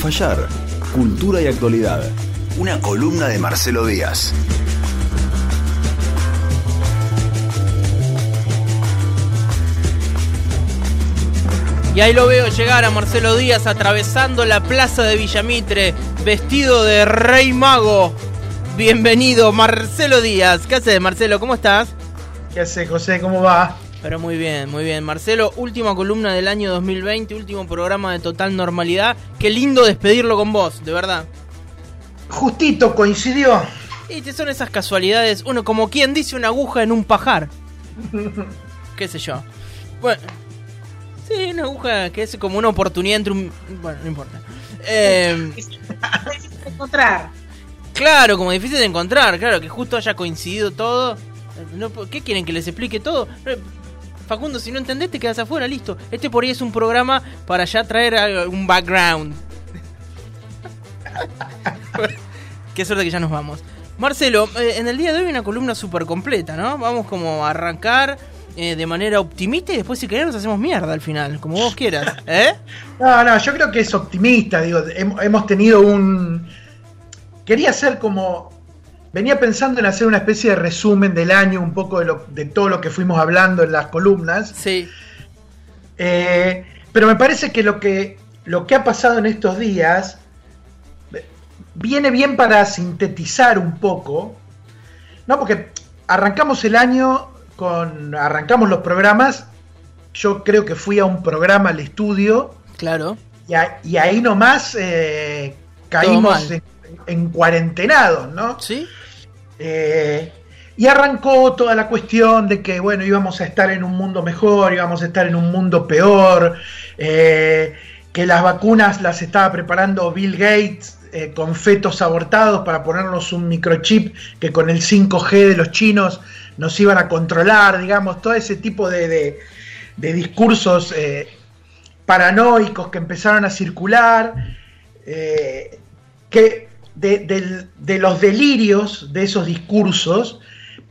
fallar. Cultura y actualidad. Una columna de Marcelo Díaz. Y ahí lo veo llegar a Marcelo Díaz atravesando la plaza de Villamitre, vestido de rey mago. Bienvenido, Marcelo Díaz. ¿Qué haces, Marcelo? ¿Cómo estás? ¿Qué haces, José? ¿Cómo va? Pero muy bien, muy bien. Marcelo, última columna del año 2020, último programa de total normalidad. Qué lindo despedirlo con vos, de verdad. Justito coincidió. Y son esas casualidades, uno como quien dice una aguja en un pajar. ¿Qué sé yo? Bueno, sí, una aguja que es como una oportunidad entre un... Bueno, no importa. Eh, Difícil de encontrar. claro, como difícil de encontrar, claro, que justo haya coincidido todo. No, ¿Qué quieren que les explique todo? Facundo, si no entendés, te quedas afuera, listo. Este por ahí es un programa para ya traer un background. Qué suerte que ya nos vamos. Marcelo, eh, en el día de hoy hay una columna súper completa, ¿no? Vamos como a arrancar eh, de manera optimista y después si querés nos hacemos mierda al final, como vos quieras, ¿eh? No, no, yo creo que es optimista. Digo, hem- hemos tenido un. Quería hacer como. Venía pensando en hacer una especie de resumen del año, un poco de, lo- de todo lo que fuimos hablando en las columnas. Sí, Eh, pero me parece que lo que lo que ha pasado en estos días eh, viene bien para sintetizar un poco, ¿no? Porque arrancamos el año con arrancamos los programas. Yo creo que fui a un programa al estudio claro. y, a- y ahí nomás eh, caímos en, en cuarentenados, ¿no? ¿Sí? Eh, y arrancó toda la cuestión de que, bueno, íbamos a estar en un mundo mejor, íbamos a estar en un mundo peor, eh, que las vacunas las estaba preparando Bill Gates eh, con fetos abortados para ponernos un microchip que con el 5G de los chinos nos iban a controlar, digamos, todo ese tipo de, discursos paranoicos que empezaron a circular. que de, los delirios de esos discursos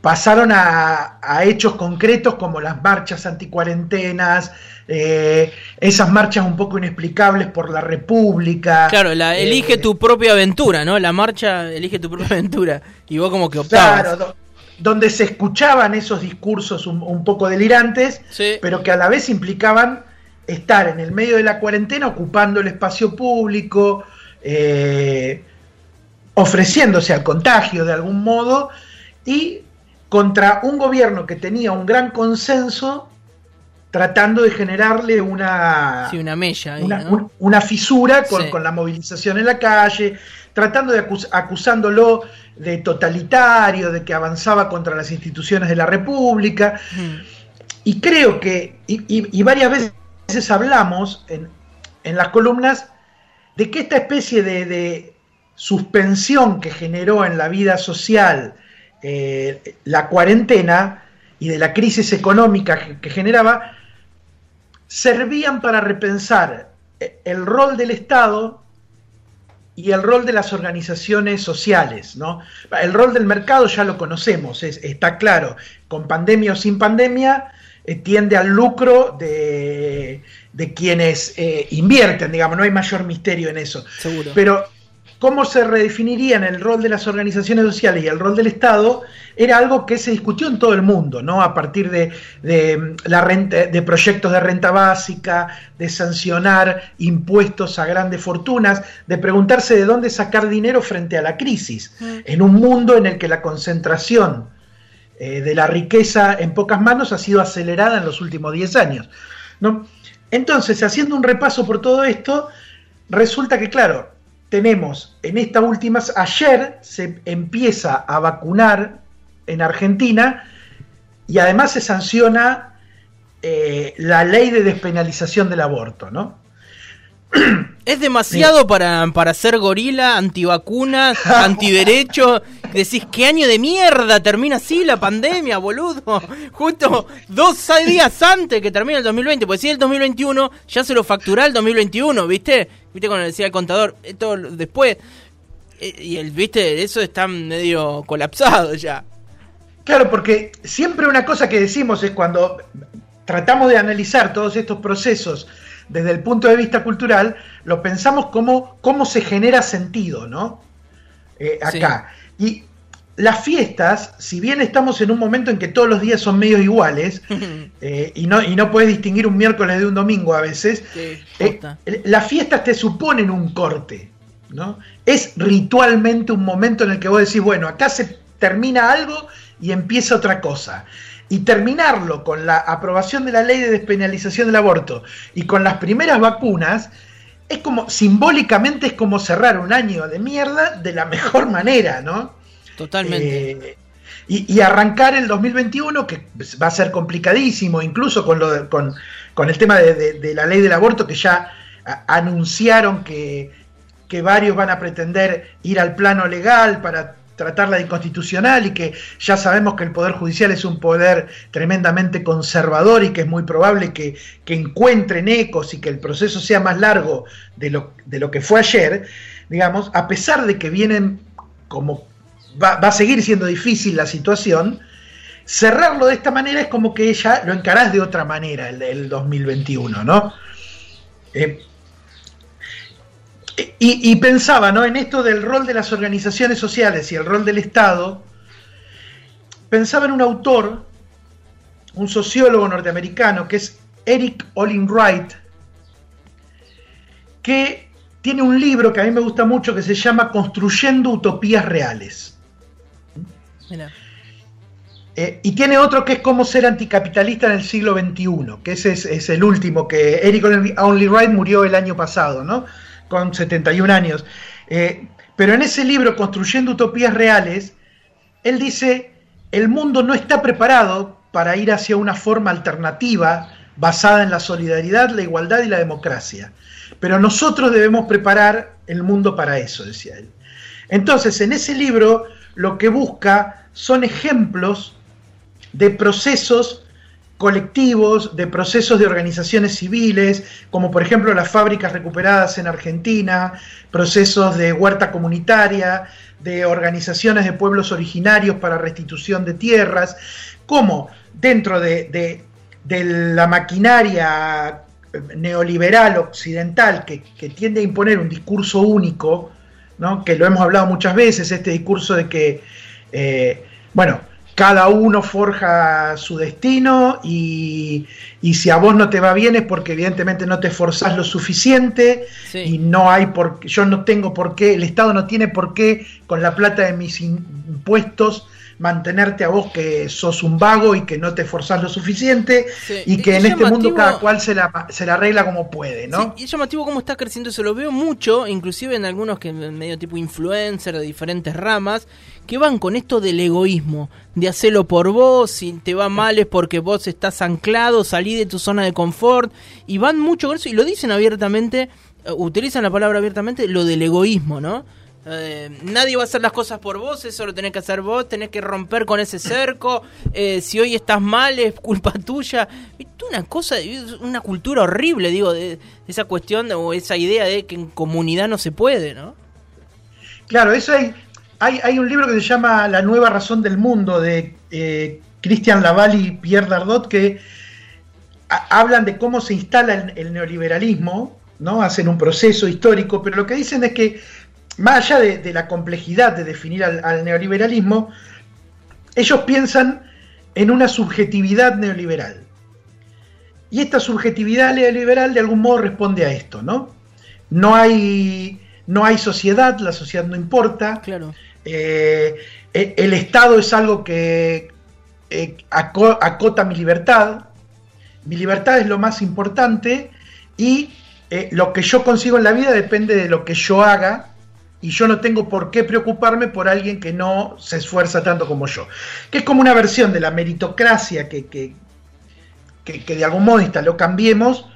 pasaron a, a hechos concretos como las marchas anticuarentenas, eh, esas marchas un poco inexplicables por la República. Claro, la, eh, elige tu propia aventura, ¿no? La marcha elige tu propia aventura. Y vos como que optabas. Claro, do- donde se escuchaban esos discursos un, un poco delirantes, Sí. pero que a la vez implicaban estar en el medio de la cuarentena ocupando el espacio público, eh, ofreciéndose al contagio de algún modo y contra un gobierno que tenía un gran consenso tratando de generarle una, Sí, una mella ahí, una, ¿no? un- una fisura con, Sí. con la movilización en la calle, tratando de acus- acusándolo de totalitario, de que avanzaba contra las instituciones de la República. Mm. Y creo que, y, y- y varias veces hablamos en, en las columnas, de que esta especie de, de suspensión que generó en la vida social eh, la cuarentena y de la crisis económica que, que generaba, servían para repensar eh, el rol del Estado y el rol de las organizaciones sociales, ¿no? El rol del mercado ya lo conocemos, es- está claro, con pandemia o sin pandemia, eh, tiende al lucro de, de quienes eh, invierten, digamos, no hay mayor misterio en eso. Seguro. Pero cómo se redefinirían el rol de las organizaciones sociales y el rol del Estado era algo que se discutió en todo el mundo, ¿no? A partir de, de, mm, la renta, de proyectos de renta básica, de sancionar impuestos a grandes fortunas, de preguntarse de dónde sacar dinero frente a la crisis, en un mundo en el que la concentración eh, de la riqueza en pocas manos ha sido acelerada en los últimos 10 años. ¿no? Entonces, haciendo un repaso por todo esto, resulta que, claro, tenemos en estas últimas, ayer se empieza a vacunar en Argentina y además se sanciona eh, la ley de despenalización del aborto, ¿no? Es demasiado para, para ser gorila, antivacunas, antiderecho. Decís, ¿qué año de mierda termina así la pandemia, boludo? Justo dos días antes que termine el 2020. Pues si el 2021 ya se lo facturá el 2021, ¿viste? ¿Viste cuando decía el contador? Esto después. Eh, Y el, ¿viste? Eso está medio colapsado ya. Claro, porque siempre una cosa que decimos es cuando tratamos de analizar todos estos procesos desde el punto de vista cultural, lo pensamos como cómo se genera sentido, ¿no? Eh, acá. Y las fiestas, si bien estamos en un momento en que todos los días son medios iguales, eh, y, no, y no puedes distinguir un miércoles de un domingo a veces, eh, las fiestas te suponen un corte, ¿no? Es ritualmente un momento en el que vos decís, bueno, acá se termina algo y empieza otra cosa. Y terminarlo con la aprobación de la ley de despenalización del aborto y con las primeras vacunas, es como, simbólicamente es como cerrar un año de mierda de la mejor manera, ¿no? Totalmente. Eh, y, arrancar el 2021, que va a ser complicadísimo, incluso con, lo con, el tema de, la ley del aborto, que ya anunciaron que, que varios van a pretender ir al plano legal para tratarla de inconstitucional y que ya sabemos que el Poder Judicial es un poder tremendamente conservador y que es muy probable que, que encuentren ecos y que el proceso sea más largo de lo, de lo que fue ayer, digamos, a pesar de que vienen como va, a seguir siendo difícil la situación, cerrarlo de esta manera es como que ya lo encarás de otra manera el, 2021, ¿no? Eh, y, pensaba ¿no? en esto del rol de las organizaciones sociales y el rol del Estado, pensaba en un autor, un sociólogo norteamericano, que es Eric Olin Wright, que tiene un libro que a mí me gusta mucho que se llama Construyendo Utopías Reales. Eh, y tiene otro que es cómo ser anticapitalista en el siglo XXI, que ese es, el último, que Eric Only Wright murió el año pasado, ¿no? Con 71 años. Eh, pero en ese libro, Construyendo Utopías Reales, él dice, el mundo no está preparado para ir hacia una forma alternativa basada en la solidaridad, la igualdad y la democracia. Pero nosotros debemos preparar el mundo para eso, decía él. Entonces, en ese libro lo que busca son ejemplos de procesos colectivos, de procesos de organizaciones civiles, como por ejemplo las fábricas recuperadas en Argentina, procesos de huerta comunitaria, de organizaciones de pueblos originarios para restitución de tierras, como dentro de, la maquinaria neoliberal occidental que, que, tiende a imponer un discurso único, ¿no? que lo hemos hablado muchas veces, este discurso de que, eh, bueno, cada uno forja su destino y, si a vos no te va bien es porque evidentemente no te esforzás lo suficiente y no hay por yo no tengo por qué, el Estado no tiene por qué con la plata de mis impuestos mantenerte a vos que sos un vago y que no te esforzás lo suficiente y que en este mundo cada cual se la, se la arregla como puede, ¿no? y es llamativo cómo está creciendo eso, lo veo mucho, inclusive en algunos que medio tipo influencer de diferentes ramas, que van con esto del egoísmo, de hacerlo por vos, si te va mal es porque vos estás anclado, salí de tu zona de confort, y van mucho con eso y lo dicen abiertamente, eh, utilizan la palabra abiertamente, lo del egoísmo, ¿no? Eh, nadie va a hacer las cosas por vos, eso lo tenés que hacer vos, tenés que romper con ese cerco. Eh, si hoy estás mal, es culpa tuya. Una cosa, una cultura horrible, digo, de, esa cuestión o esa idea de que en comunidad no se puede, ¿no? Claro, eso hay, hay, un libro que se llama La nueva razón del mundo de eh, Christian Laval y Pierre Dardot que hablan de cómo se instala el, el neoliberalismo, ¿no? Hacen un proceso histórico, pero lo que dicen es que más allá de, la complejidad de definir al, neoliberalismo, ellos piensan en una subjetividad neoliberal. Y esta subjetividad neoliberal de algún modo responde a esto, ¿no? No hay, no hay sociedad, la sociedad no importa. Claro. Eh, e, el Estado es algo que eh, acota mi libertad. Mi libertad es lo más importante y eh, lo que yo consigo en la vida depende de lo que yo haga y yo no tengo por qué preocuparme por alguien que no se esfuerza tanto como yo. Que es como una versión de la meritocracia que, que, de algún modo lo cambiemos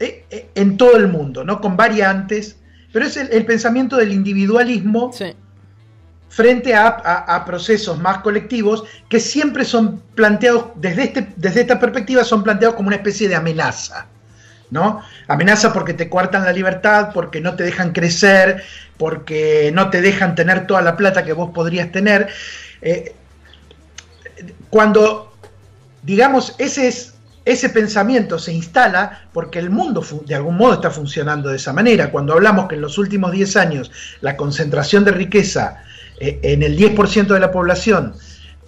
eh, eh, en todo el mundo, ¿no? Con variantes, pero es el, pensamiento del individualismo frente a, procesos más colectivos que siempre son planteados, desde, este, desde esta perspectiva, son planteados como una especie de amenaza. ¿No? Amenaza porque te cuartan la libertad, porque no te dejan crecer, porque no te dejan tener toda la plata que vos podrías tener. Eh, cuando, digamos, ese es ese pensamiento se instala porque el mundo de algún modo está funcionando de esa manera. Cuando hablamos que en los últimos 10 años la concentración de riqueza eh, en el 10% de la población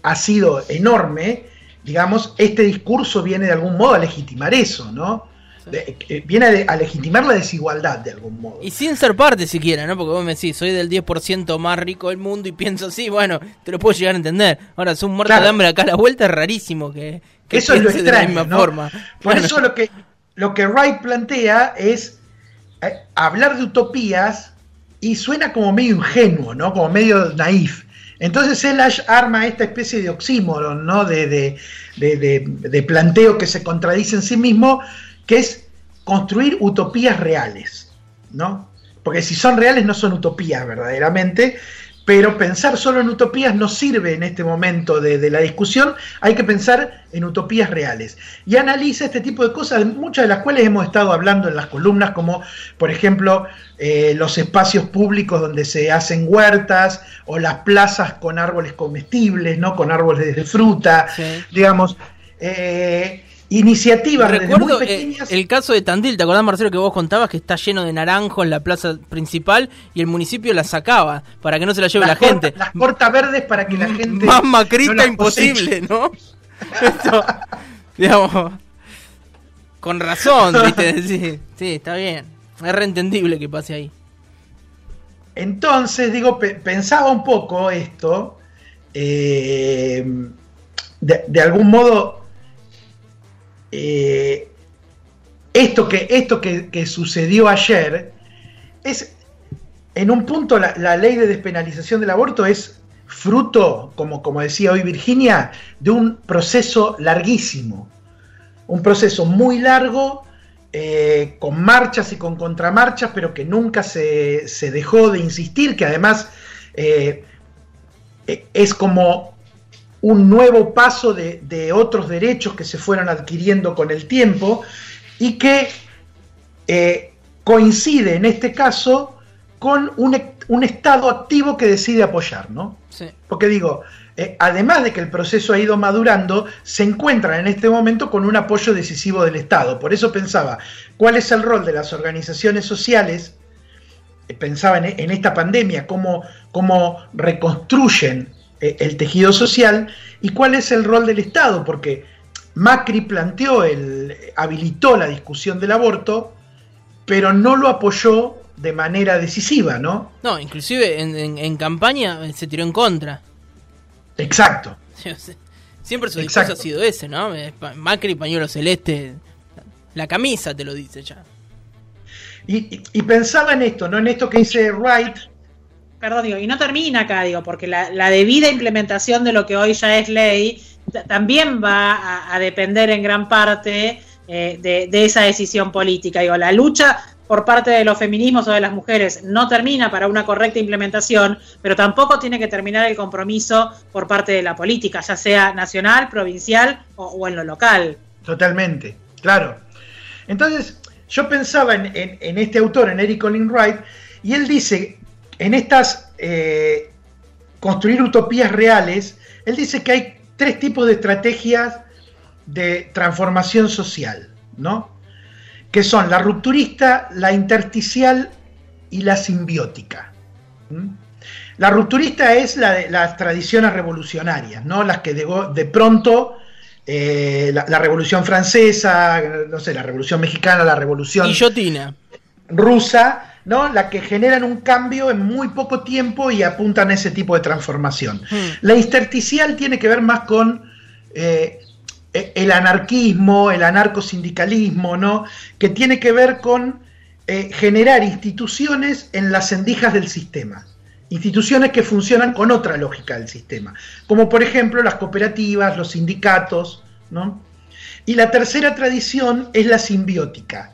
ha sido enorme, digamos, este discurso viene de algún modo a legitimar eso, ¿no? Eh, viene a, legitimar la desigualdad de algún modo. Y sin ser parte siquiera, ¿no? Porque vos me decís, soy del 10% más rico del mundo y pienso así, bueno, te lo puedo llegar a entender. Ahora, es un muerto de hambre acá a la vuelta, es rarísimo que, eso es lo extraño, ¿no? forma. Por eso lo que, lo que Wright plantea es eh, hablar de utopías y suena como medio ingenuo, ¿no? Como medio naif. Entonces él arma esta especie de oxímoron, ¿no? De, de, de, de, planteo que se contradice en sí mismo, que es construir utopías reales, ¿no? Porque si son reales no son utopías verdaderamente, pero pensar solo en utopías no sirve en este momento de, la discusión, hay que pensar en utopías reales. Y analiza este tipo de cosas, muchas de las cuales hemos estado hablando en las columnas, como por ejemplo eh, los espacios públicos donde se hacen huertas, o las plazas con árboles comestibles, ¿no? con árboles de fruta, digamos. Eh, iniciativas Recuerdo eh, el caso de Tandil, ¿te acordás Marcelo que vos contabas que está lleno de naranjo en la plaza principal y el municipio la sacaba para que no se la lleve la gente? Las corta verdes para que la gente... Más macrista imposible, ¿no? digamos, con razón, ¿viste? Sí, sí, está bien. Es reentendible que pase ahí. Entonces, digo, pensaba un poco esto. Eh, de algún modo eh, esto, que, esto que, sucedió ayer es, en un punto, la, ley de despenalización del aborto es fruto, como, como decía hoy Virginia, de un proceso larguísimo, un proceso muy largo, eh, con marchas y con contramarchas, pero que nunca se, dejó de insistir, que además eh, es como un nuevo paso de, otros derechos que se fueron adquiriendo con el tiempo y que eh, coincide en este caso con un, Estado activo que decide apoyar, ¿no? Porque digo, eh, además de que el proceso ha ido madurando, se encuentra en este momento con un apoyo decisivo del Estado. Por eso pensaba, ¿cuál es el rol de las organizaciones sociales? Eh, pensaba en, esta pandemia, cómo, cómo reconstruyen el tejido social y cuál es el rol del Estado, porque Macri planteó, el, habilitó la discusión del aborto, pero no lo apoyó de manera decisiva, ¿no? No, inclusive en, campaña se tiró en contra. Exacto. Siempre su discurso ha sido ese, ¿no? Macri, pañuelo celeste, la camisa te lo dice ya. Y, y, pensaba en esto, ¿no? En esto que dice Wright, perdón, digo, y no termina acá, digo, porque la, debida implementación de lo que hoy ya es ley también va a, depender en gran parte eh, de, esa decisión política. Digo, la lucha por parte de los feminismos o de las mujeres no termina para una correcta implementación, pero tampoco tiene que terminar el compromiso por parte de la política, ya sea nacional, provincial o, en lo local. Totalmente, claro. Entonces, yo pensaba en, este autor, en Eric Colin Wright, y él dice en estas eh, construir utopías reales, él dice que hay tres tipos de estrategias de transformación social, ¿no? Que son la rupturista, la intersticial y la simbiótica. La rupturista es la de las tradiciones revolucionarias, ¿no? Las que de, pronto eh, la, revolución francesa, no sé, la revolución mexicana, la revolución rusa, ¿no? La que generan un cambio en muy poco tiempo y apuntan a ese tipo de transformación. Hmm. La intersticial tiene que ver más con eh, e, el anarquismo, el anarcosindicalismo, ¿no? Que tiene que ver con eh, generar instituciones en las endijas del sistema. Instituciones que funcionan con otra lógica del sistema, como por ejemplo las cooperativas, los sindicatos, ¿no? Y la tercera tradición es la simbiótica,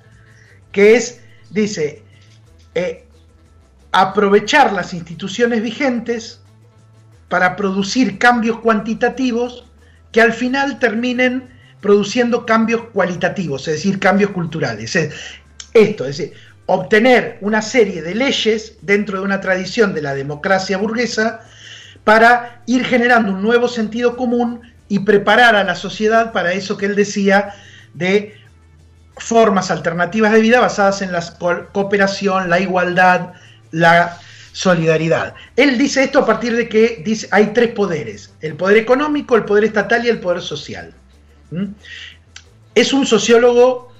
que es, dice, eh, aprovechar las instituciones vigentes para producir cambios cuantitativos que al final terminen produciendo cambios cualitativos, es decir, cambios culturales. Esto, es decir, obtener una serie de leyes dentro de una tradición de la democracia burguesa para ir generando un nuevo sentido común y preparar a la sociedad para eso que él decía de formas alternativas de vida basadas en la cooperación, la igualdad, la solidaridad. Él dice esto a partir de que dice, hay tres poderes, el poder económico, el poder estatal y el poder social. ¿Mm? Es un sociólogo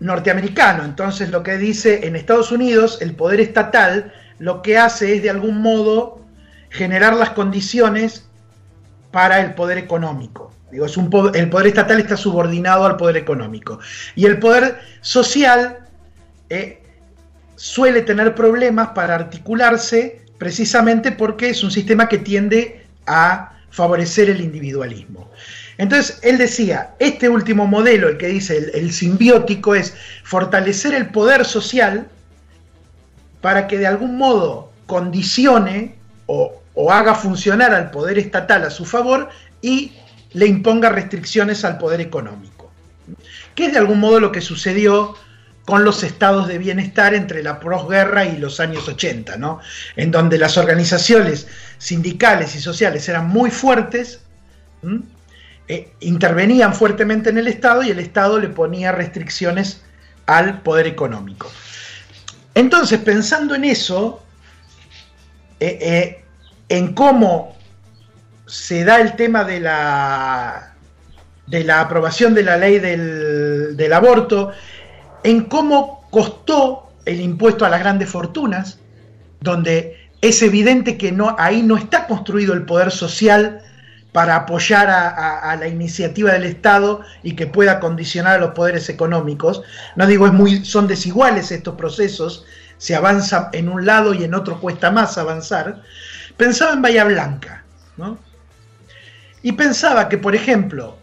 norteamericano, entonces lo que dice en Estados Unidos, el poder estatal lo que hace es de algún modo generar las condiciones para el poder económico. Digo, es un el poder estatal está subordinado al poder económico. Y el poder social eh, suele tener problemas para articularse precisamente porque es un sistema que tiende a favorecer el individualismo. Entonces, él decía, este último modelo, el que dice el, simbiótico, es fortalecer el poder social para que de algún modo condicione o, o haga funcionar al poder estatal a su favor y le imponga restricciones al poder económico. Que es de algún modo lo que sucedió con los estados de bienestar entre la posguerra y los años 80, ¿no? En donde las organizaciones sindicales y sociales eran muy fuertes, eh, intervenían fuertemente en el Estado y el Estado le ponía restricciones al poder económico. Entonces, pensando en eso, eh, eh, en cómo se da el tema de la, de la aprobación de la ley del, del aborto, en cómo costó el impuesto a las grandes fortunas, donde es evidente que no, ahí no está construido el poder social para apoyar a, la iniciativa del Estado y que pueda condicionar a los poderes económicos. No digo, es muy, son desiguales estos procesos, se avanza en un lado y en otro cuesta más avanzar. Pensaba en Bahía Blanca, ¿no? Y pensaba que, por ejemplo,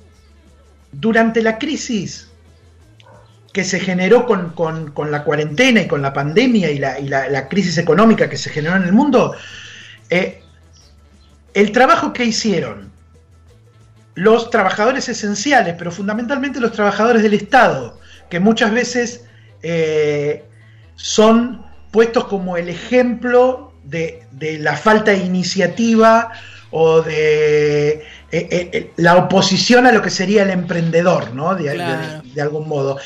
durante la crisis que se generó con, la cuarentena y con la pandemia y la, crisis económica que se generó en el mundo, eh, el trabajo que hicieron los trabajadores esenciales, pero fundamentalmente los trabajadores del Estado, que muchas veces eh, son puestos como el ejemplo de, la falta de iniciativa o de eh, la oposición a lo que sería el emprendedor, ¿no? de algún modo.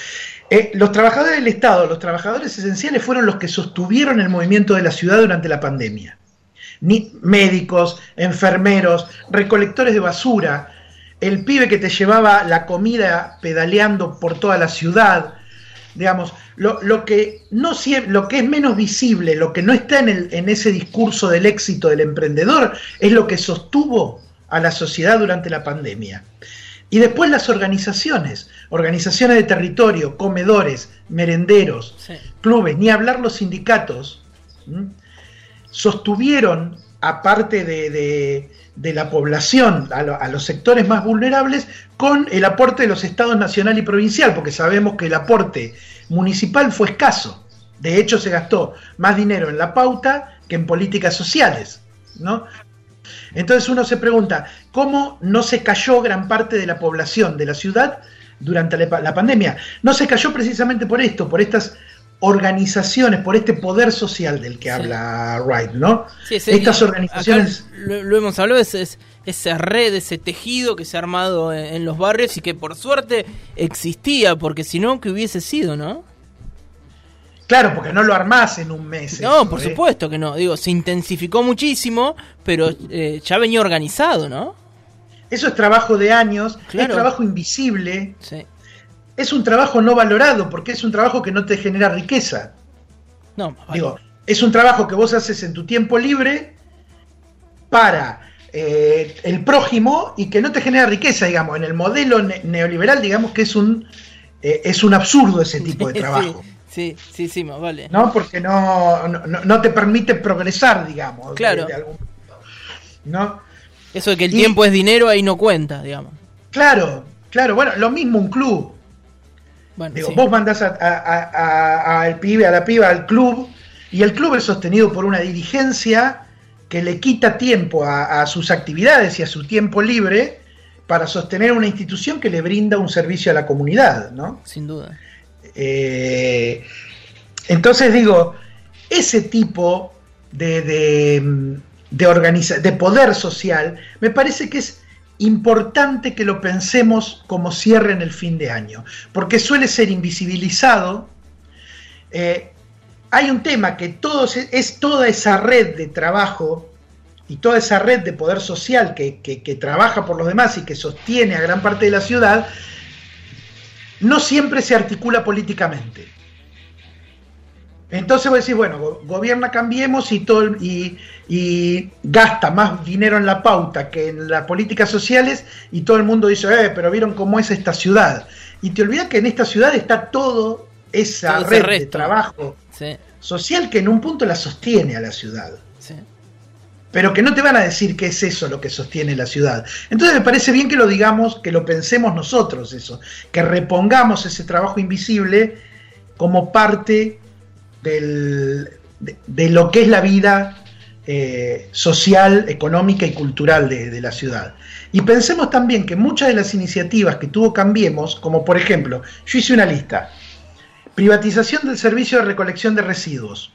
Eh, los trabajadores del Estado, los trabajadores esenciales fueron los que sostuvieron el movimiento de la ciudad durante la pandemia. Ni médicos, enfermeros, recolectores de basura, el pibe que te llevaba la comida pedaleando por toda la ciudad, digamos, lo, que, no, lo que es menos visible, lo que no está en, el, en ese discurso del éxito del emprendedor, es lo que sostuvo a la sociedad durante la pandemia. Y después las organizaciones, organizaciones de territorio, comedores, merenderos, clubes, ni hablar los sindicatos, sostuvieron, aparte de, la población, a, los sectores más vulnerables, con el aporte de los estados nacional y provincial, porque sabemos que el aporte municipal fue escaso. De hecho, se gastó más dinero en la pauta que en políticas sociales. ¿no? Entonces uno se pregunta, ¿cómo no se cayó gran parte de la población de la ciudad durante la, pandemia? No se cayó precisamente por esto, por estas organizaciones, por este poder social del que habla Wright, ¿no? Sí, Estas organizaciones... Lo, hemos hablado, es, esa red, ese tejido que se ha armado en, en los barrios y que por suerte existía, porque si no, ¿qué hubiese sido, no? Claro, porque no lo armás en un mes. No, por ¿eh? supuesto que no. Digo, se intensificó muchísimo, pero eh, ya venía organizado, ¿no? Eso es trabajo de años, es trabajo invisible. Sí. Es un trabajo no valorado, porque es un trabajo que no te genera riqueza. No, Digo, es un trabajo que vos haces en tu tiempo libre para eh, el prójimo y que no te genera riqueza, digamos. En el modelo neoliberal, digamos que es un, es un absurdo ese tipo de trabajo. Sí, sí, sí, más vale. ¿No? Porque no, no, te permite progresar, digamos. Claro. ¿no? Eso de que el tiempo es dinero ahí no cuenta, digamos. Claro, claro. Bueno, lo mismo un club. Bueno, Digo, Vos mandás al a, pibe, a la piba al club y el club es sostenido por una dirigencia que le quita tiempo a, sus actividades y a su tiempo libre para sostener una institución que le brinda un servicio a la comunidad, ¿no? Sin duda. Eh, entonces digo, ese tipo de, de, de, de poder social me parece que es importante que lo pensemos como cierre en el fin de año, porque suele ser invisibilizado. Eh, hay un tema que todos, es toda esa red de trabajo y toda esa red de poder social que, que, trabaja por los demás y que sostiene a gran parte de la ciudad, no siempre se articula políticamente. Entonces vos decís, bueno, gobierna Cambiemos y, todo, y, y, gasta más dinero en la pauta que en las políticas sociales y todo el mundo dice, eh, pero vieron cómo es esta ciudad. Y te olvidas que en esta ciudad está todo esa red de trabajo social que en un punto la sostiene a la ciudad. Pero que no te van a decir que es eso lo que sostiene la ciudad. Entonces me parece bien que lo digamos, que lo pensemos nosotros eso, que repongamos ese trabajo invisible como parte de, lo que es la vida eh, social, económica y cultural de, la ciudad. Y pensemos también que muchas de las iniciativas que tuvo Cambiemos, como por ejemplo, yo hice una lista, privatización del servicio de recolección de residuos,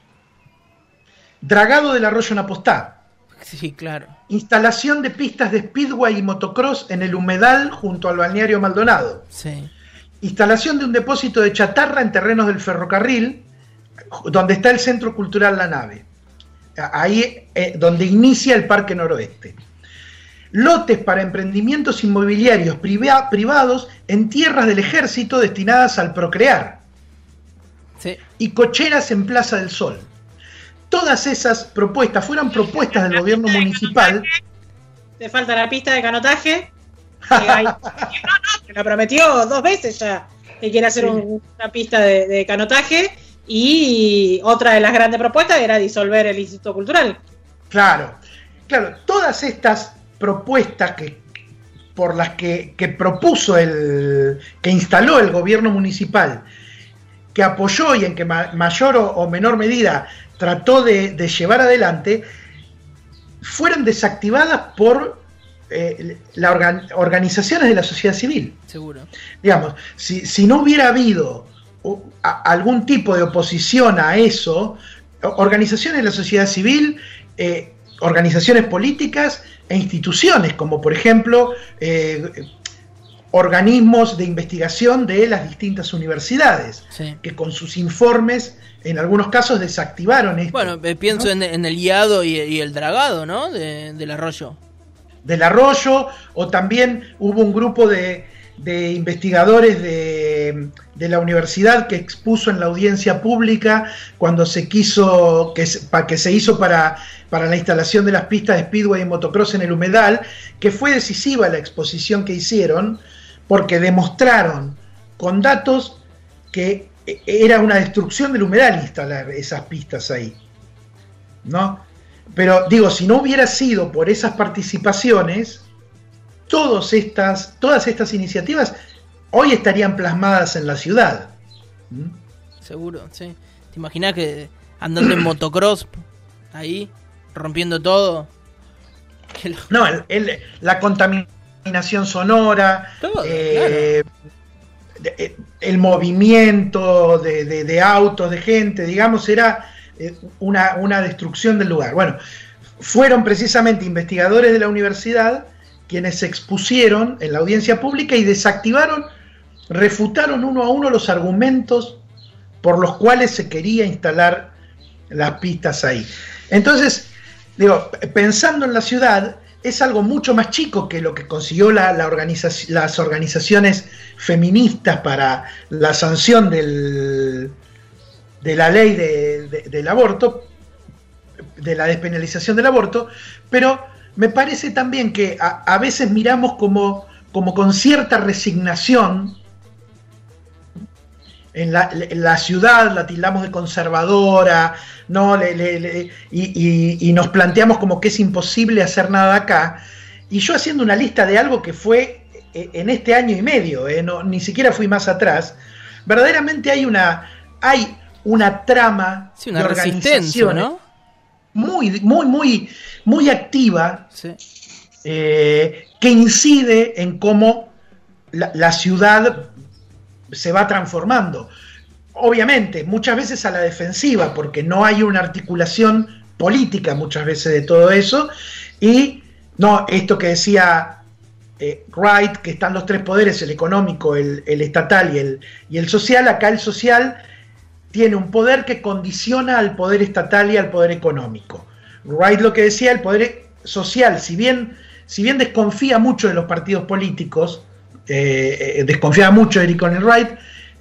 dragado del arroyo Napostá, Sí, claro. Instalación de pistas de speedway y motocross en el humedal junto al balneario Maldonado. Sí. Instalación de un depósito de chatarra en terrenos del ferrocarril donde está el Centro Cultural La Nave, ahí eh, donde inicia el Parque Noroeste. Lotes para emprendimientos inmobiliarios privados en tierras del ejército destinadas al procrear. Y cocheras en Plaza del Sol. Todas esas propuestas fueron propuestas del gobierno municipal. Te falta la pista de canotaje. Que la prometió dos veces ya que quiere hacer una pista de canotaje y otra de las grandes propuestas era disolver el Instituto Cultural. Claro, claro, todas estas propuestas que por las que, propuso el, que instaló el gobierno municipal, que apoyó y en que mayor o, menor medida trató de, llevar adelante, fueron desactivadas por eh, las organizaciones de la sociedad civil. Seguro. Digamos, si, si no hubiera habido algún tipo de oposición a eso, organizaciones de la sociedad civil, eh, organizaciones políticas e instituciones, como por ejemplo eh, organismos de investigación de las distintas universidades, que con sus informes en algunos casos desactivaron esto. Bueno, eh, pienso en, el guiado y, el dragado, ¿no? del arroyo. Del arroyo, o también hubo un grupo de, de investigadores de, la universidad que expuso en la audiencia pública cuando se quiso, que, que se hizo para, para la instalación de las pistas de speedway y motocross en el humedal, que fue decisiva la exposición que hicieron, porque demostraron con datos que era una destrucción del humedal instalar esas pistas ahí. ¿No? Pero digo, si no hubiera sido por esas participaciones, todas estas, todas estas iniciativas hoy estarían plasmadas en la ciudad. ¿Mm? Seguro, sí. ¿Te imaginas que andando en motocross ahí, rompiendo todo? No, la contaminación sonora, eh, eh, el movimiento de, autos, de gente, digamos, era eh, una, una destrucción del lugar. Bueno, fueron precisamente investigadores de la universidad quienes se expusieron en la audiencia pública y desactivaron, refutaron uno a uno los argumentos por los cuales se quería instalar las pistas ahí. Entonces, digo, pensando en la ciudad, es algo mucho más chico que lo que consiguió la, las organizaciones feministas para la sanción del, de la ley del aborto, de la despenalización del aborto, pero me parece también que a, veces miramos como, como, con cierta resignación en la, ciudad, la tildamos de conservadora, ¿no? y, nos planteamos como que es imposible hacer nada acá. Y yo haciendo una lista de algo que fue eh, en este año y medio, eh, ni siquiera fui más atrás, verdaderamente hay una, hay una trama una de organización, ¿no? muy, muy, muy, muy activa eh, que incide en cómo la, ciudad se va transformando. Obviamente, muchas veces a la defensiva, porque no hay una articulación política muchas veces de todo eso. Y no, esto que decía eh, Wright, que están los tres poderes, el económico, el, estatal y el, y el social, acá el social tiene un poder que condiciona al poder estatal y al poder económico. Wright lo que decía, el poder social, si bien, si bien desconfía mucho de los partidos políticos, eh, eh, desconfía mucho de Eric Wright,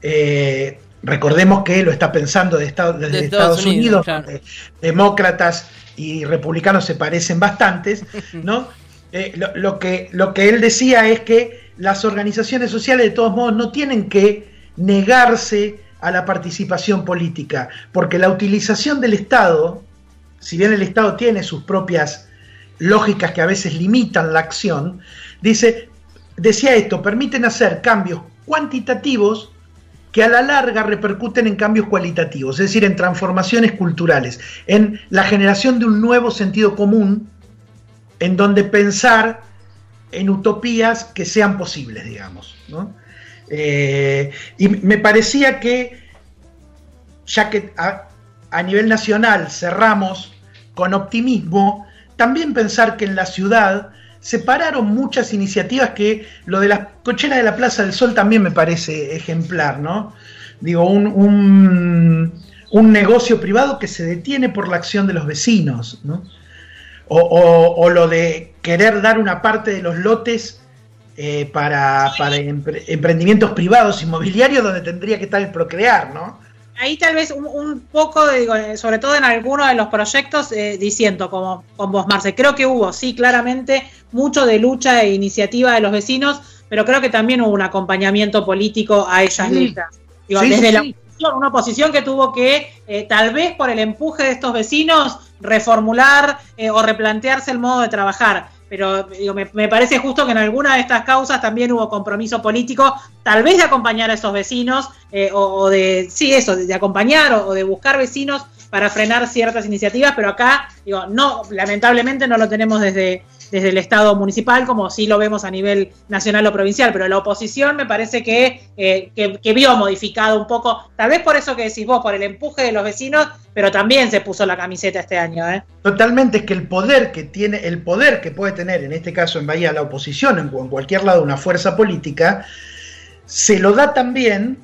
eh, recordemos que lo está pensando de desde Estados, Unidos, demócratas y republicanos se parecen bastantes, ¿no? lo, que, lo que él decía es que las organizaciones sociales de todos modos no tienen que negarse a la participación política, porque la utilización del Estado, si bien el Estado tiene sus propias lógicas que a veces limitan la acción, dice, decía esto, permiten hacer cambios cuantitativos que a la larga repercuten en cambios cualitativos, es decir, en transformaciones culturales, en la generación de un nuevo sentido común, en donde pensar en utopías que sean posibles, digamos. Eh, y me parecía que, ya que a nivel nacional cerramos con optimismo, también pensar que en la ciudad se pararon muchas iniciativas que lo de las cocheras de la Plaza del Sol también me parece ejemplar, ¿no? Digo, un, un, negocio privado que se detiene por la acción de los vecinos, ¿no? O, lo de querer dar una parte de los lotes eh, para, para emprendimientos privados inmobiliarios donde tendría que estar el procrear, ¿no? Ahí tal vez un, poco, digo, eh, sobre todo en algunos de los proyectos, eh, diciendo como con vos, Marce, creo que hubo, sí, claramente, mucho de lucha e iniciativa de los vecinos, pero creo que también hubo un acompañamiento político a ellas luchas. Digo, desde la oposición, una oposición que tuvo que, eh, tal vez por el empuje de estos vecinos, reformular o replantearse el modo de trabajar pero digo, me, parece justo que en alguna de estas causas también hubo compromiso político, tal vez de acompañar a esos vecinos, eh, o, de, sí, eso, de, acompañar o, de buscar vecinos para frenar ciertas iniciativas, pero acá, digo, no, lamentablemente no lo tenemos desde, desde el Estado municipal, como sí lo vemos a nivel nacional o provincial, pero la oposición me parece que, eh, que, vio modificado un poco, tal vez por eso que decís vos, por el empuje de los vecinos, pero también se puso la camiseta este año. ¿eh? Totalmente, es que el poder que tiene, el poder que puede tener, en este caso en Bahía, la oposición, en, cualquier lado una fuerza política, se lo da también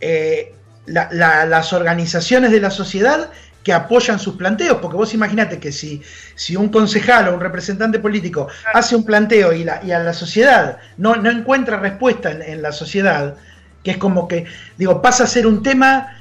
eh, las organizaciones de la sociedad que apoyan sus planteos, porque vos imaginate que si, si un concejal o un representante político hace un planteo y, la, y a la sociedad no, no encuentra respuesta en, la sociedad, que es como que, digo, pasa a ser un tema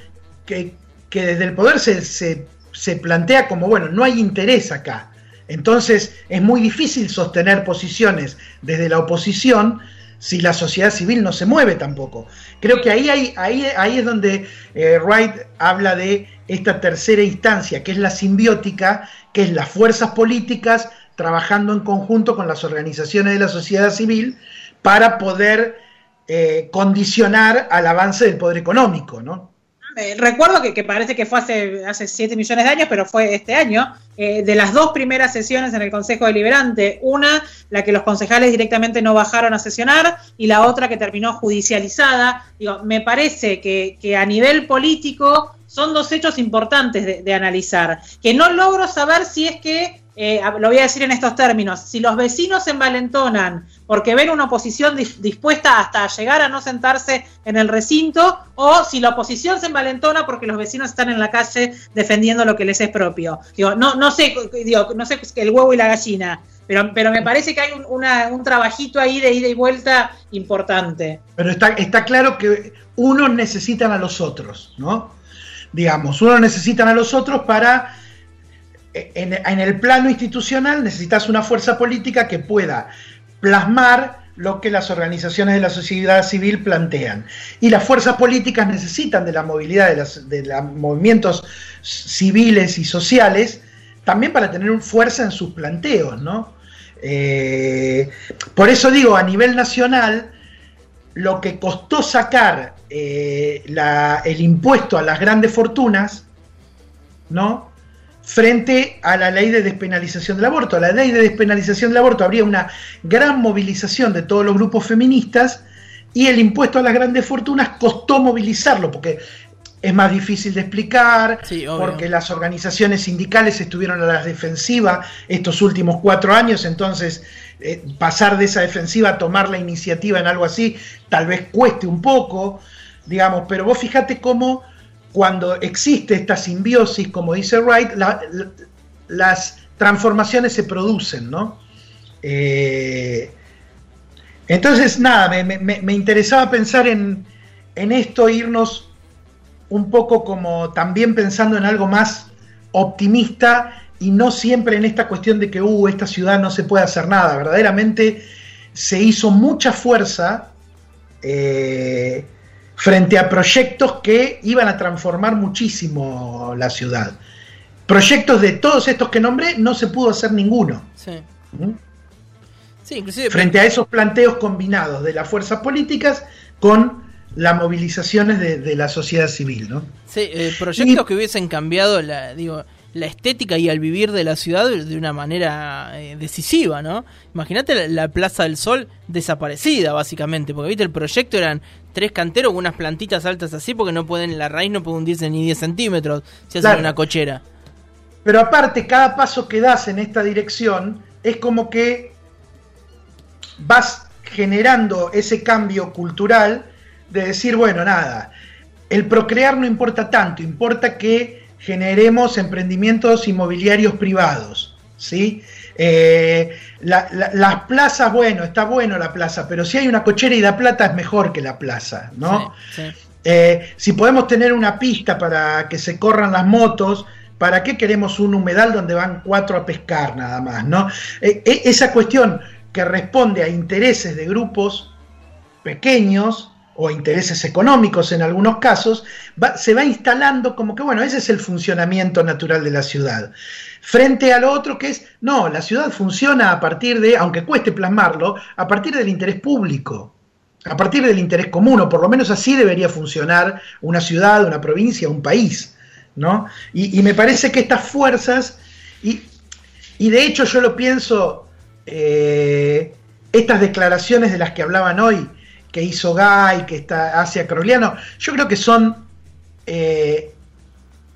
que, desde el poder se, se, se plantea como, bueno, no hay interés acá. Entonces es muy difícil sostener posiciones desde la oposición si la sociedad civil no se mueve tampoco. Creo que ahí, ahí, ahí es donde eh, Wright habla de esta tercera instancia, que es la simbiótica, que es las fuerzas políticas trabajando en conjunto con las organizaciones de la sociedad civil para poder eh, condicionar al avance del poder económico, ¿no? Eh, recuerdo que, parece que fue hace, hace 7 millones de años, pero fue este año, eh, de las dos primeras sesiones en el Consejo Deliberante, una, la que los concejales directamente no bajaron a sesionar, y la otra que terminó judicializada. Digo, me parece que, que a nivel político son dos hechos importantes de, analizar, que no logro saber si es que, eh, lo voy a decir en estos términos, si los vecinos se envalentonan porque ven una oposición dispuesta hasta llegar a no sentarse en el recinto, o si la oposición se envalentona porque los vecinos están en la calle defendiendo lo que les es propio. Digo, no, no sé, digo, no sé el huevo y la gallina, pero, pero me parece que hay un, un trabajito ahí de ida y vuelta importante. Pero está, está claro que unos necesitan a los otros, ¿no? digamos, uno necesitan a los otros para, en, el plano institucional necesitas una fuerza política que pueda plasmar lo que las organizaciones de la sociedad civil plantean. Y las fuerzas políticas necesitan de la movilidad de, los movimientos civiles y sociales también para tener fuerza en sus planteos, ¿no? Eh, por eso digo, a nivel nacional, lo que costó sacar eh, el impuesto a las grandes fortunas, ¿no? Frente a la ley de despenalización del aborto. La ley de despenalización del aborto habría una gran movilización de todos los grupos feministas y el impuesto a las grandes fortunas costó movilizarlo, porque es más difícil de explicar, Sí, porque las organizaciones sindicales estuvieron a la defensiva estos últimos cuatro años, entonces eh, pasar de esa defensiva a tomar la iniciativa en algo así tal vez cueste un poco, digamos, pero vos fíjate cómo cuando existe esta simbiosis, como dice Wright, la- la- las transformaciones se producen, ¿no? Eh, entonces, nada, me, interesaba pensar en, en esto, irnos un poco como también pensando en algo más optimista y no siempre en esta cuestión de que, uh, esta ciudad no se puede hacer nada. Verdaderamente se hizo mucha fuerza eh, frente a proyectos que iban a transformar muchísimo la ciudad. Proyectos de todos estos que nombré, no se pudo hacer ninguno. Sí. ¿Mm? Sí, inclusive. frente a esos planteos combinados de las fuerzas políticas con las movilizaciones de, de la sociedad civil, ¿no? Sí, eh, proyectos Y- que hubiesen cambiado la, digo, la estética y al vivir de la ciudad de una manera eh, decisiva, ¿no? Imagínate la, la Plaza del Sol desaparecida, básicamente, porque viste el proyecto eran tres canteros con unas plantitas altas así, porque no pueden, la raíz no puede hundirse ni 10 centímetros si hacen Claro. una cochera. Pero aparte, cada paso que das en esta dirección es como que vas generando ese cambio cultural de decir, bueno, nada, el procrear no importa tanto, importa que generemos emprendimientos inmobiliarios privados, ¿sí? Eh, la- la- las plazas, bueno, está bueno la plaza, pero si hay una cochera y da plata es mejor que la plaza, ¿no? Sí, sí. Eh, si podemos tener una pista para que se corran las motos, ¿para qué queremos un humedal donde van cuatro a pescar nada más? ¿no? Eh, eh, esa cuestión que responde a intereses de grupos pequeños o intereses económicos en algunos casos, se va instalando como que, bueno, ese es el funcionamiento natural de la ciudad. Frente a lo otro que es, no, la ciudad funciona a partir de, aunque cueste plasmarlo, a partir del interés público a partir del interés común, o por lo menos así debería funcionar una ciudad, una provincia, un país, ¿no? Y, y me parece que estas fuerzas, y, y de hecho yo lo pienso, eh, estas declaraciones de las que hablaban hoy, que hizo Guy, que está hacia Croliano, yo creo que son eh,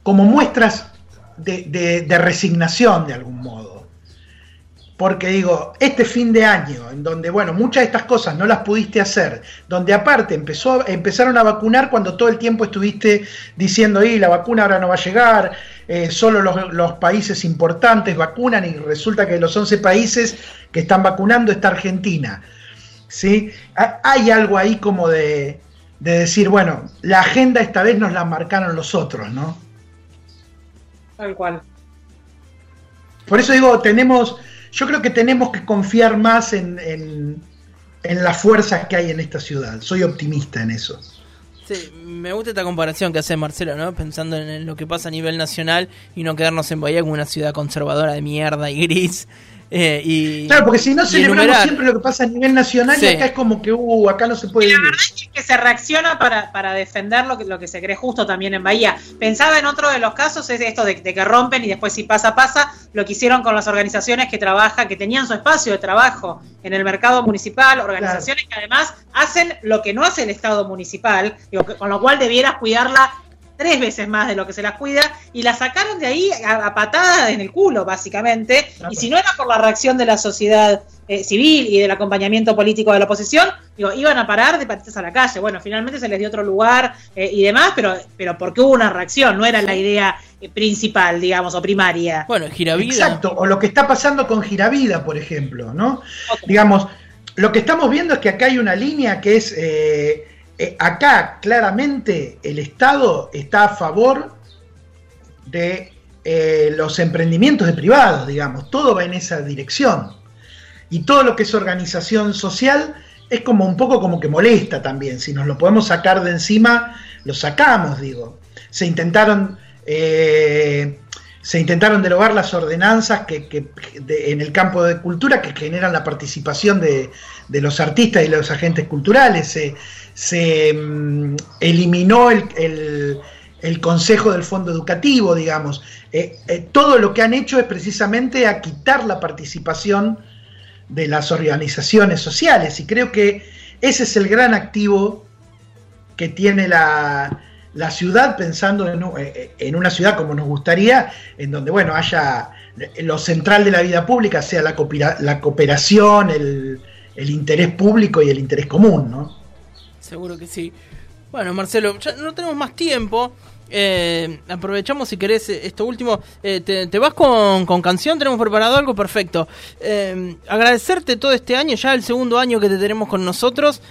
como muestras de resignación de algún modo. Porque digo, este fin de año, en donde, bueno, muchas de estas cosas no las pudiste hacer, donde aparte empezó, empezaron a vacunar cuando todo el tiempo estuviste diciendo, y la vacuna ahora no va a llegar, eh, solo los, los países importantes vacunan y resulta que de los 11 países que están vacunando está Argentina. ¿Sí? Ha- Hay algo ahí como de, de decir, bueno, la agenda esta vez nos la marcaron los otros, ¿no? Tal cual. Por eso digo, tenemos, yo creo que tenemos que confiar más en, en, en las fuerzas que hay en esta ciudad. Soy optimista en eso. Sí, me gusta esta comparación que hace Marcelo, ¿no? Pensando en, en lo que pasa a nivel nacional y no quedarnos en Bahía como una ciudad conservadora de mierda y gris. Eh, y, Claro, porque si no celebramos enumerar. siempre lo que pasa a nivel nacional Sí. y acá es como que, uh, acá no se puede Y la vivir. verdad es que se reacciona para, para defender lo que, lo que se cree justo también en Bahía. Pensaba en otro de los casos, es esto de, de que rompen y después si pasa, pasa, lo que hicieron con las organizaciones que trabajan, que tenían su espacio de trabajo en el mercado municipal, organizaciones que además hacen lo que no hace el Estado municipal, digo, con lo cual debieras cuidarla tres veces más de lo que se las cuida, y la sacaron de ahí a, a patada en el culo, básicamente, y si no era por la reacción de la sociedad eh, civil y del acompañamiento político de la oposición, digo, iban a parar de patitas a la calle. Bueno, finalmente se les dio otro lugar eh, y demás, pero, pero porque hubo una reacción, no era la idea eh, principal, digamos, o primaria. Bueno, Giravida. Exacto, o lo que está pasando con Giravida, por ejemplo, ¿no? Digamos, lo que estamos viendo es que acá hay una línea que es, eh, acá claramente el Estado está a favor de eh, los emprendimientos de privados, digamos, todo va en esa dirección. Y todo lo que es organización social es como un poco como que molesta también, si nos lo podemos sacar de encima, lo sacamos, digo. Se intentaron... eh, se intentaron derogar las ordenanzas que, en el campo de cultura que generan la participación de, los artistas y los agentes culturales. Se, mm, eliminó el, el- el consejo del fondo educativo, digamos. Eh, eh, todo lo que han hecho es precisamente a quitar la participación de las organizaciones sociales y creo que ese es el gran activo que tiene la, la ciudad pensando eh, en, una ciudad como nos gustaría, en donde, bueno, haya lo central de la vida pública, sea la, la cooperación, el, interés público y el interés común, ¿no? Seguro que sí. Bueno, Marcelo, ya no tenemos más tiempo. Eh, aprovechamos si querés eh, esto último. Eh, te, vas con, canción? ¿Tenemos preparado algo? Perfecto. agradecerte todo este año, ya el segundo año que te tenemos con nosotros.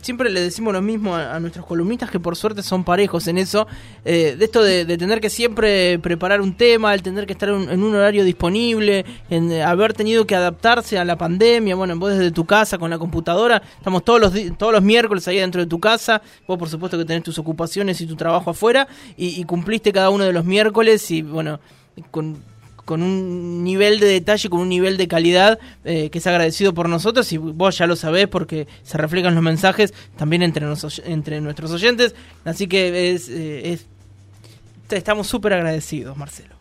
Siempre le decimos lo mismo a, nuestros columnistas que por suerte son parejos en eso. de esto de, tener que siempre preparar un tema, el tener que estar en un horario disponible, en haber tenido que adaptarse a la pandemia. Bueno, vos desde tu casa con la computadora, estamos todos los, todos los miércoles ahí dentro de tu casa. Vos, por supuesto, que tenés tus ocupaciones y tu trabajo afuera y, cumpliste cada uno de los miércoles y bueno, con, un nivel de detalle, con un nivel de calidad eh, que es agradecido por nosotros y vos ya lo sabés porque se reflejan los mensajes también entre, entre nuestros oyentes. Así que es, eh, estamos súper agradecidos, Marcelo.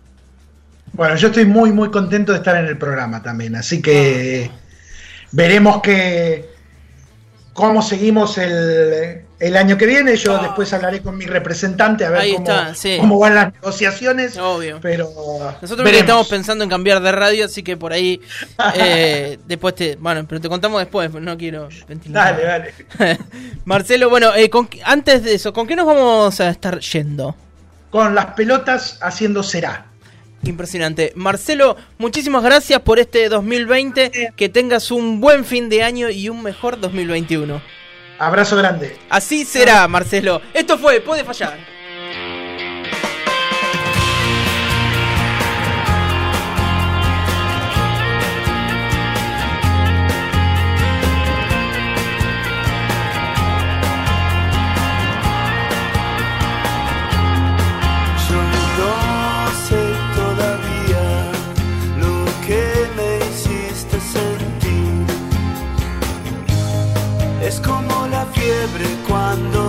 Bueno, yo estoy muy, muy contento de estar en el programa también, así que ah. veremos que cómo seguimos el, el año que viene. Yo después hablaré con mi representante a ver cómo, van las negociaciones. Obvio. Pero nosotros estamos pensando en cambiar de radio, así que por ahí eh, después te. Bueno, pero te contamos después, no quiero ventilar. Dale, dale. Marcelo, bueno, eh, antes de eso, ¿con qué nos vamos a estar yendo? Con las pelotas haciendo será. Impresionante. Marcelo, muchísimas gracias por este 2020. Que tengas un buen fin de año y un mejor 2021. Abrazo grande. Así será, Marcelo. Esto fue Puede Fallar. Será de